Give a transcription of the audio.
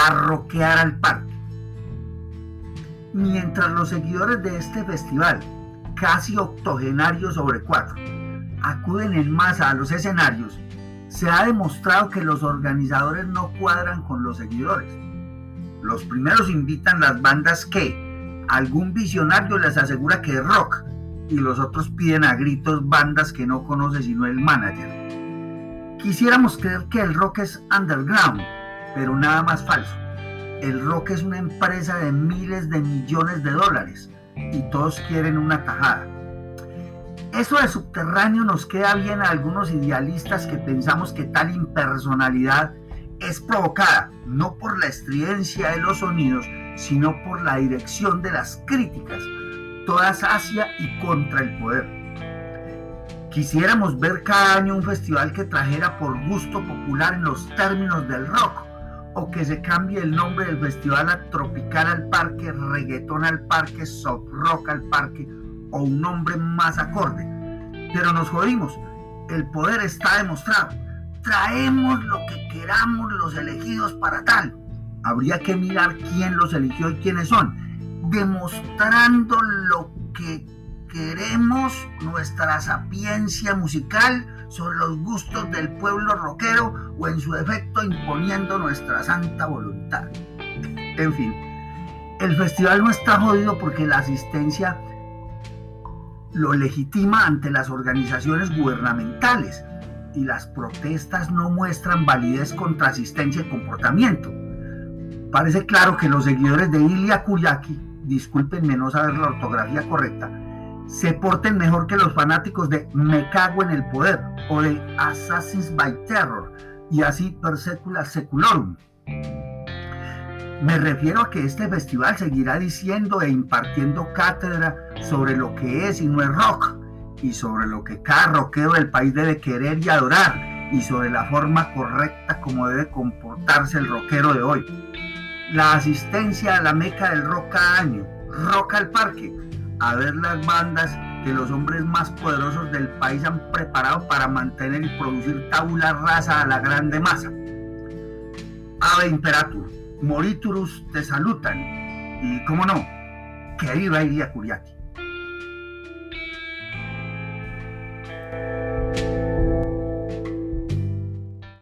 a roquear al parque. Mientras los seguidores de este festival, casi octogenarios sobre cuatro, acuden en masa a los escenarios, se ha demostrado que los organizadores no cuadran con los seguidores. Los primeros invitan las bandas que algún visionario les asegura que es rock y los otros piden a gritos bandas que no conoce sino el manager. Quisiéramos creer que el rock es underground, pero nada más falso. El rock es una empresa de miles de millones de dólares y todos quieren una tajada. Eso de subterráneo nos queda bien a algunos idealistas que pensamos que tal impersonalidad es provocada no por la estridencia de los sonidos, sino por la dirección de las críticas, todas hacia y contra el poder. Quisiéramos ver cada año un festival que trajera por gusto popular en los términos del rock, o que se cambie el nombre del festival a Tropical al Parque, Reggaetón al Parque, Soft Rock al Parque, o un nombre más acorde. Pero nos jodimos, el poder está demostrado traemos lo que queramos los elegidos para tal. Habría que mirar quién los eligió y quiénes son, demostrando lo que queremos, nuestra sapiencia musical sobre los gustos del pueblo rockero o en su defecto imponiendo nuestra santa voluntad. En fin, el festival no está jodido porque la asistencia lo legitima ante las organizaciones gubernamentales y las protestas no muestran validez contra asistencia y comportamiento. Parece claro que los seguidores de Ilya Kuryaki, discúlpenme no saber la ortografía correcta, se porten mejor que los fanáticos de Me cago en el poder o de Assassins by Terror y así per secula seculorum. Me refiero a que este festival seguirá diciendo e impartiendo cátedra sobre lo que es y no es rock, y sobre lo que cada rockero del país debe querer y adorar y sobre la forma correcta como debe comportarse el rockero de hoy. La asistencia a la meca del rock cada año, rock al parque, a ver las bandas que los hombres más poderosos del país han preparado para mantener y producir tabula rasa a la grande masa. Ave Imperatur, Moriturus te salutan y, cómo no, que viva Iria Curiaki.